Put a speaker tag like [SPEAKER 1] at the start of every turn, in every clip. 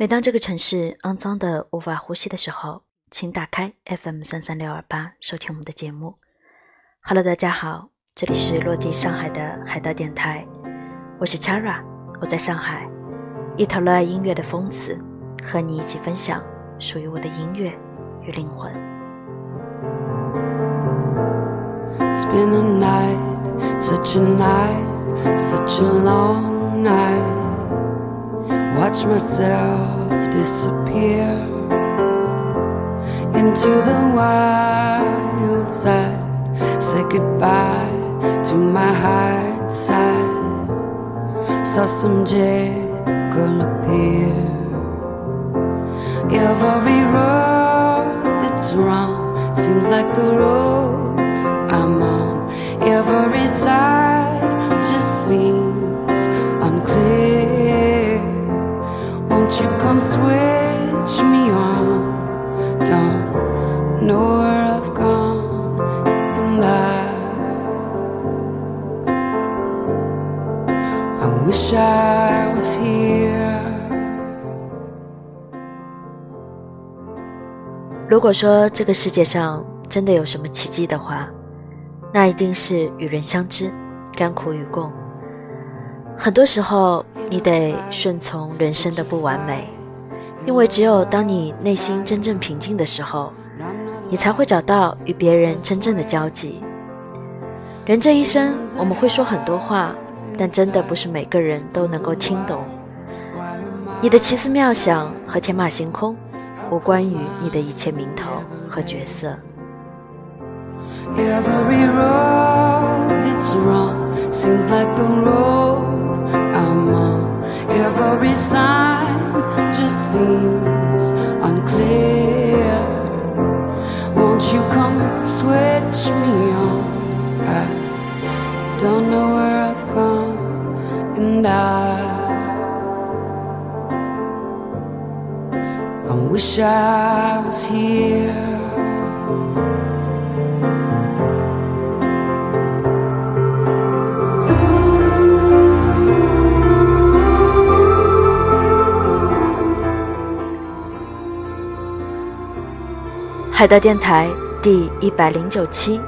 [SPEAKER 1] 每当这个城市肮脏的无法呼吸的时候，请打开 FM 三三六二八收听我们的节目。Hello，大家好，这里是落地上海的海盗电台，我是 Chara，我在上海，一头热爱音乐的疯子，和你一起分享属于我的音乐与灵魂。
[SPEAKER 2] It's been a night, such a night, such a long night. Watch myself disappear into the wild side. Say goodbye to my hide side. Saw some Jekyll appear. Every road that's wrong seems like the road I'm on. Every side just seems unclear. Won't you come switch me on? Don't know where I've gone, and I. I wish I was here.
[SPEAKER 1] 如果说这个世界上真的有什么奇迹的话，那一定是与人相知，甘苦与共。很多时候，你得顺从人生的不完美，因为只有当你内心真正平静的时候，你才会找到与别人真正的交集。人这一生，我们会说很多话，但真的不是每个人都能够听懂。你的奇思妙想和天马行空，无关于你的一切名头和角色。
[SPEAKER 2] Every road it's wrong seems like the road Every sign just seems unclear. Won't you come switch me on? I don't know where I've gone, and I. I wish I was here.
[SPEAKER 1] 海盗电台第一百零九期，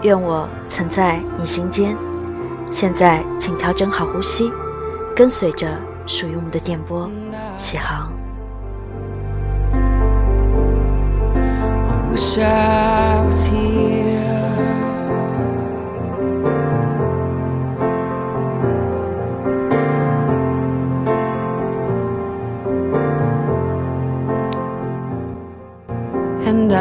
[SPEAKER 1] 愿我曾在你心间。现在，请调整好呼吸，跟随着属于我们的电波起航。
[SPEAKER 2] I wish I was here.
[SPEAKER 1] 你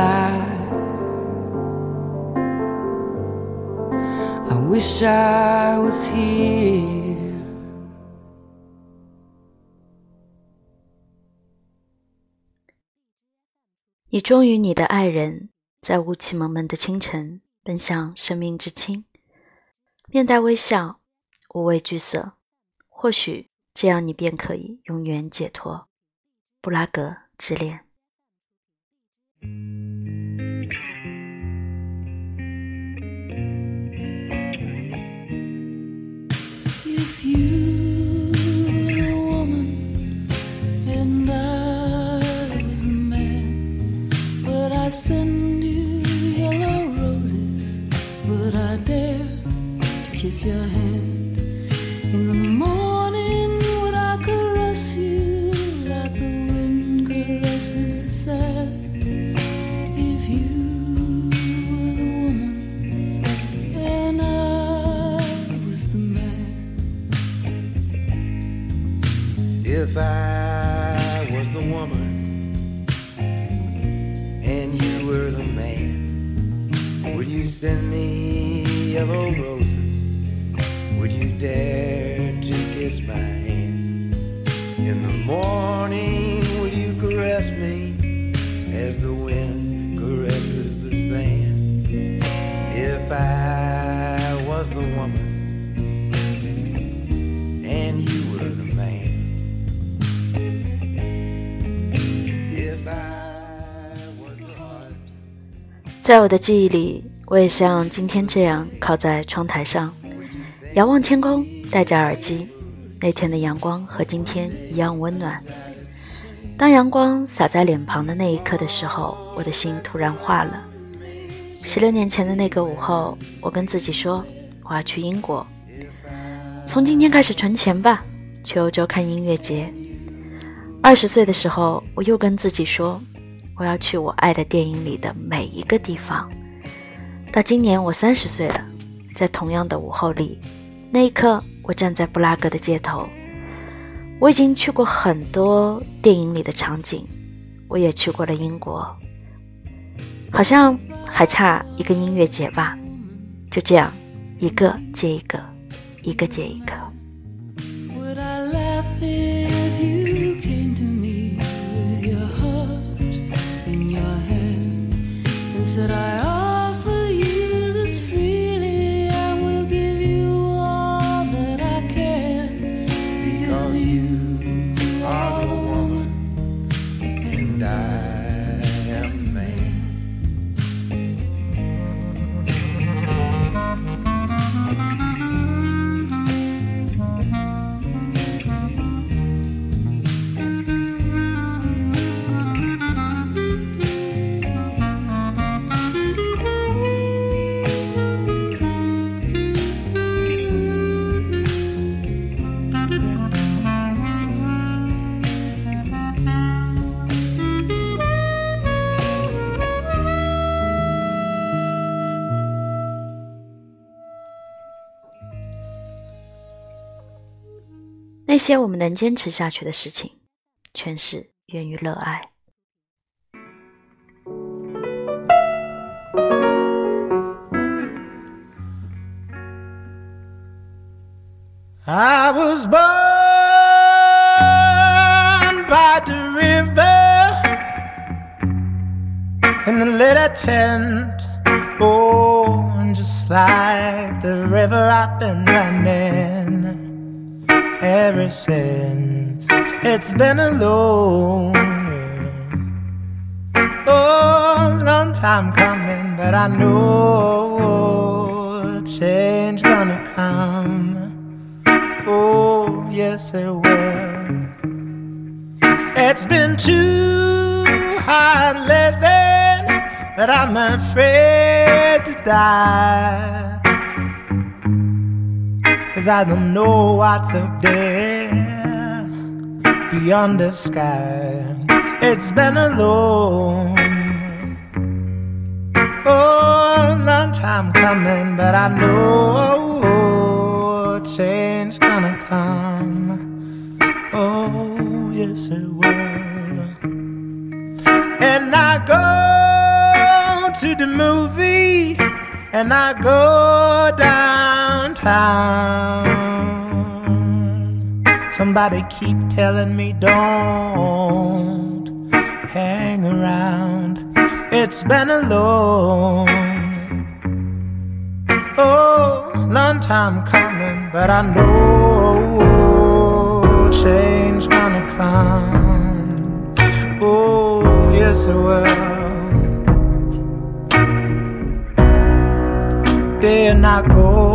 [SPEAKER 1] 终于，你的爱人，在雾气蒙蒙的清晨奔向生命之轻，面带微笑，无畏惧色。或许这样，你便可以永远解脱。布拉格之恋。
[SPEAKER 3] Kiss your hand? In the morning, would I caress you like the wind caresses the sand? If you were the woman and I was the man.
[SPEAKER 4] If I was the woman and you were the man, would you send me
[SPEAKER 1] 在我的记忆里，我也像今天这样靠在窗台上，遥望天空，戴着耳机。那天的阳光和今天一样温暖。当阳光洒在脸庞的那一刻的时候，我的心突然化了。十六年前的那个午后，我跟自己说，我要去英国，从今天开始存钱吧，去欧洲看音乐节。二十岁的时候，我又跟自己说，我要去我爱的电影里的每一个地方。到今年我三十岁了，在同样的午后里，那一刻，我站在布拉格的街头。我已经去过很多电影里的场景，我也去过了英国，好像还差一个音乐节吧。就这样，一个接一个，一个接一个。
[SPEAKER 3] that I
[SPEAKER 1] 些我们能坚持下去的事情，全是源于热爱。
[SPEAKER 5] I was born by the river in a little tent. Oh, and just like the river, I've been running ever since. It's been alone. Oh, long time coming, but I know change gonna come. Oh, yes, it will. It's been too hard living, but I'm afraid to die. Cause I don't know what's up there beyond the sky. It's been alone. Oh, long time coming, but I know change gonna come. Oh, yes, it will. And I go to the movie, and I go downtown. Somebody keep telling me don't hang around. It's been alone. Oh, long time coming, but I know change gonna come. Oh, yes, it will. Did not go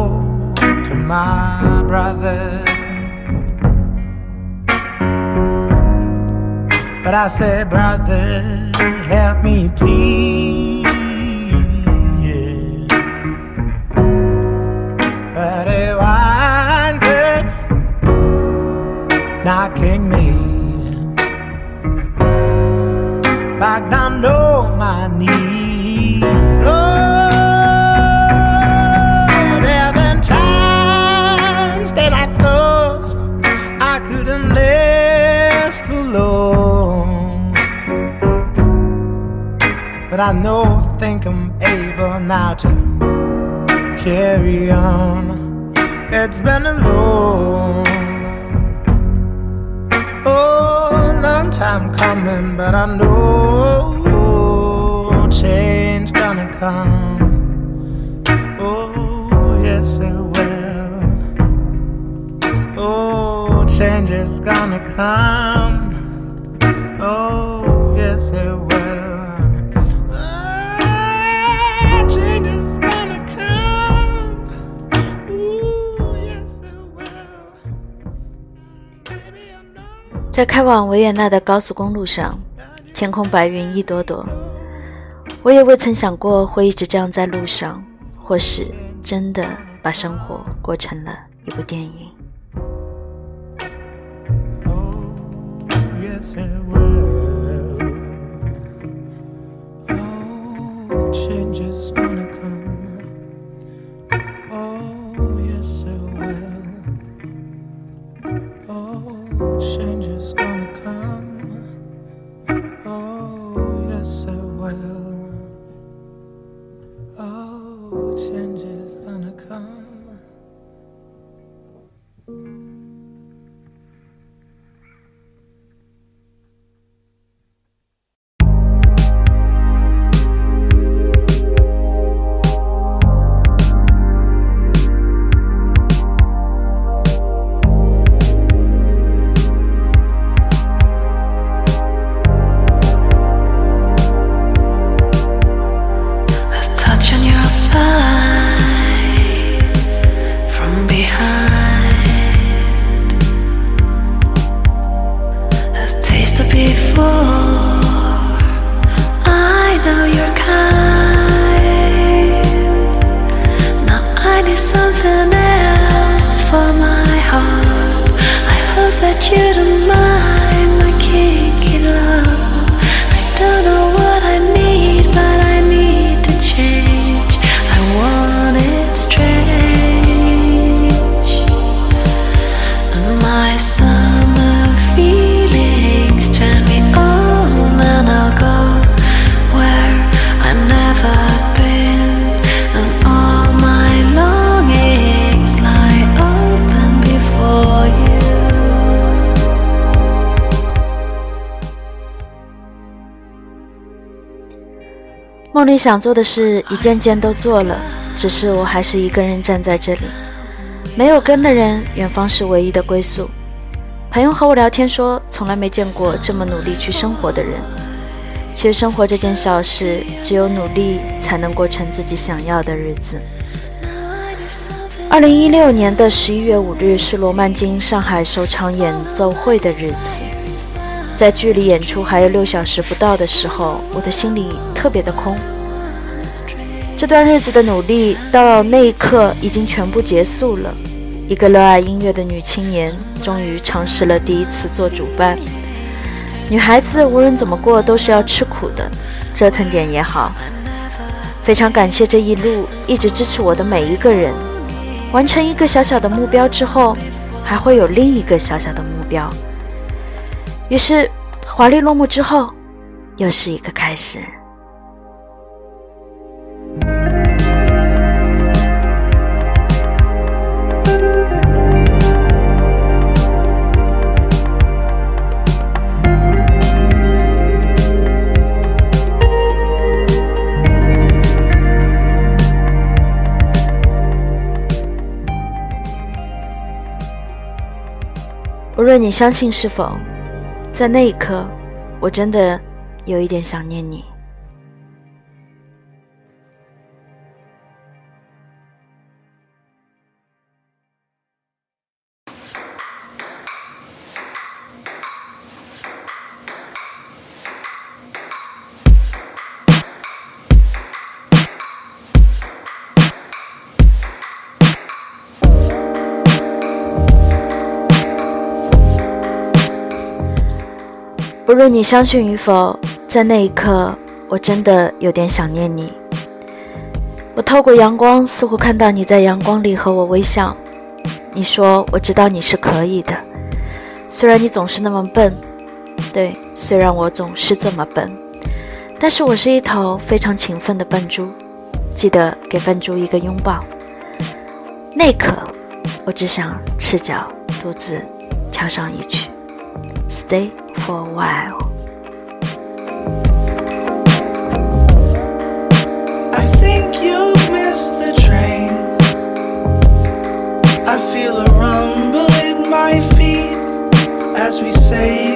[SPEAKER 5] my brother. But I said, brother, help me please. But it winds up knocking me back down on my knees. But I know, I think I'm able now to carry on. It's been a long, oh, long time coming, but I know change gonna come. Oh, yes, it will. Oh, change is gonna come.
[SPEAKER 1] 在开往维也纳的高速公路上，天空白云一朵朵。我也未曾想过会一直这样在路上，或是真的把生活过成了一部电影。
[SPEAKER 6] Oh, yes,
[SPEAKER 1] 梦里想做的事一件件都做了，只是我还是一个人站在这里。没有根的人，远方是唯一的归宿。朋友和我聊天说，从来没见过这么努力去生活的人。其实生活这件小事，只有努力才能过成自己想要的日子。二零一六年的十一月五日是罗曼金上海首场演奏会的日子，在距离演出还有六小时不到的时候，我的心里特别的空。这段日子的努力，到那一刻已经全部结束了。一个热爱音乐的女青年，终于尝试了第一次做主办。女孩子无论怎么过都是要吃苦的，折腾点也好。非常感谢这一路一直支持我的每一个人。完成一个小小的目标之后，还会有另一个小小的目标。于是，华丽落幕之后，又是一个开始。无论你相信是否，在那一刻，我真的有一点想念你。无论你相信与否，在那一刻，我真的有点想念你。我透过阳光，似乎看到你在阳光里和我微笑。你说：“我知道你是可以的，虽然你总是那么笨。”对，虽然我总是这么笨，但是我是一头非常勤奋的笨猪。记得给笨猪一个拥抱。那一刻，我只想赤脚独自跳上一曲。Stay for a while.
[SPEAKER 7] I think you missed the train. I feel a rumble in my feet as we say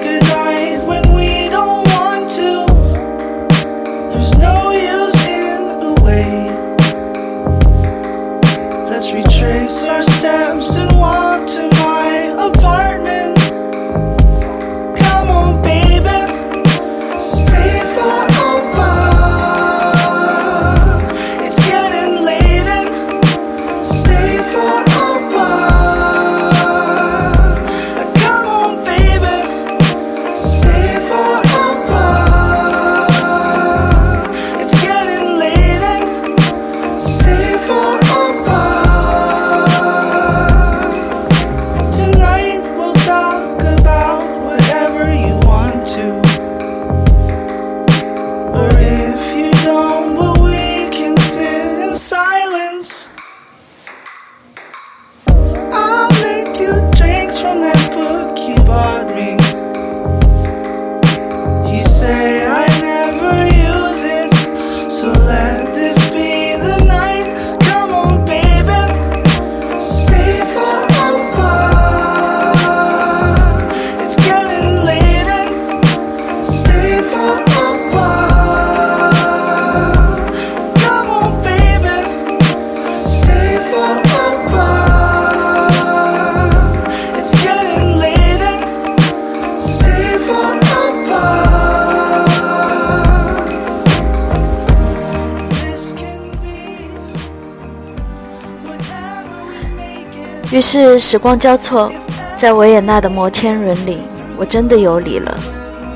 [SPEAKER 1] 于是时光交错，在维也纳的摩天轮里，我真的有理了，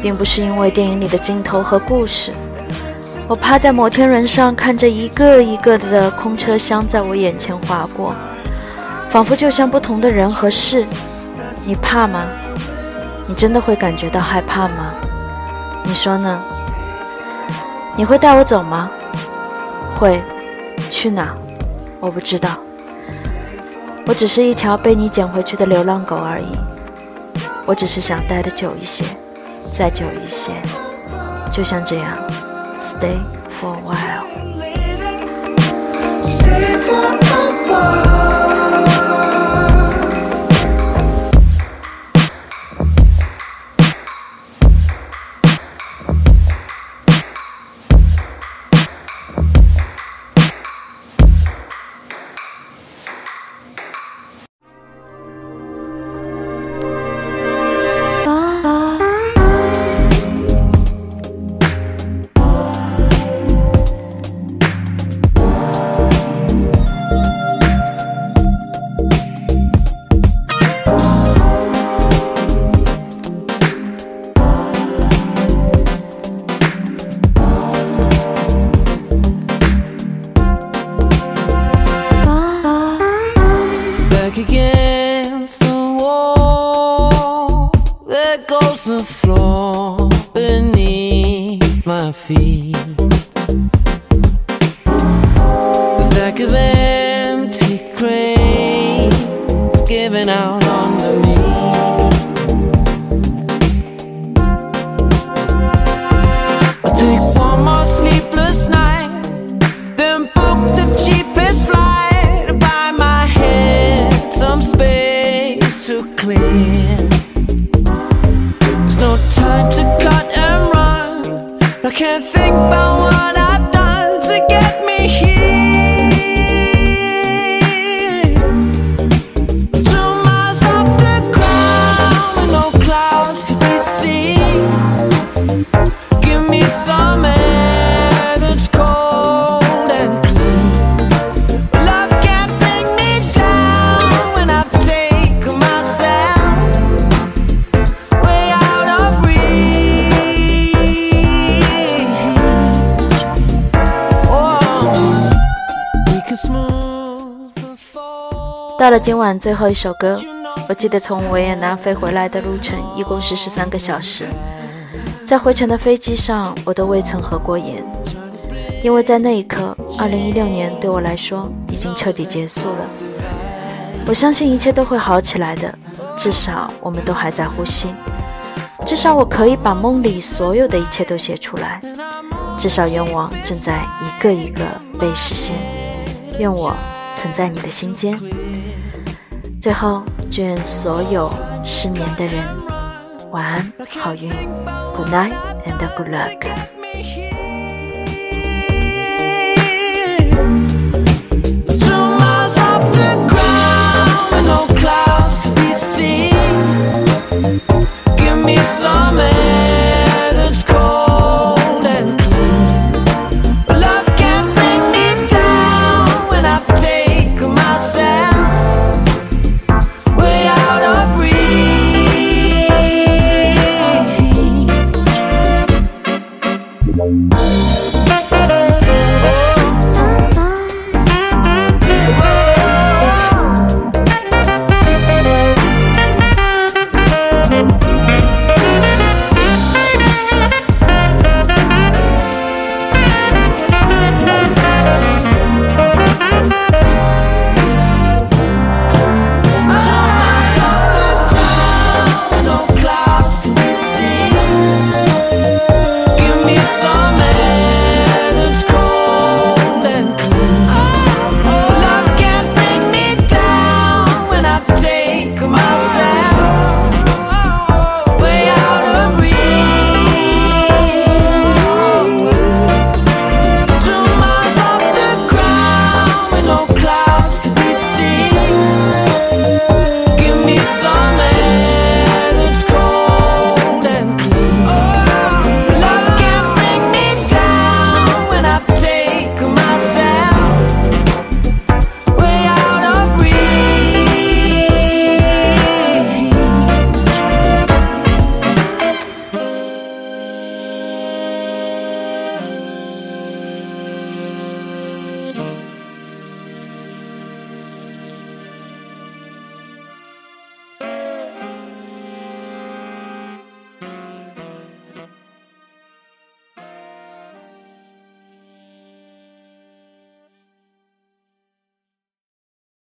[SPEAKER 1] 并不是因为电影里的镜头和故事。我趴在摩天轮上，看着一个一个的空车厢在我眼前划过，仿佛就像不同的人和事。你怕吗？你真的会感觉到害怕吗？你说呢？你会带我走吗？会。去哪？我不知道。我只是一条被你捡回去的流浪狗而已。我只是想待的久一些，再久一些，就像这样，stay for a while。
[SPEAKER 2] Time to cut and run. I can't think about
[SPEAKER 1] 到了今晚最后一首歌，我记得从维也纳飞回来的路程一共是十三个小时，在回程的飞机上，我都未曾合过眼，因为在那一刻，二零一六年对我来说已经彻底结束了。我相信一切都会好起来的，至少我们都还在呼吸，至少我可以把梦里所有的一切都写出来，至少愿望正在一个一个被实现，愿我曾在你的心间。最后，祝愿所有失眠的人晚安，好运，Good night and good luck。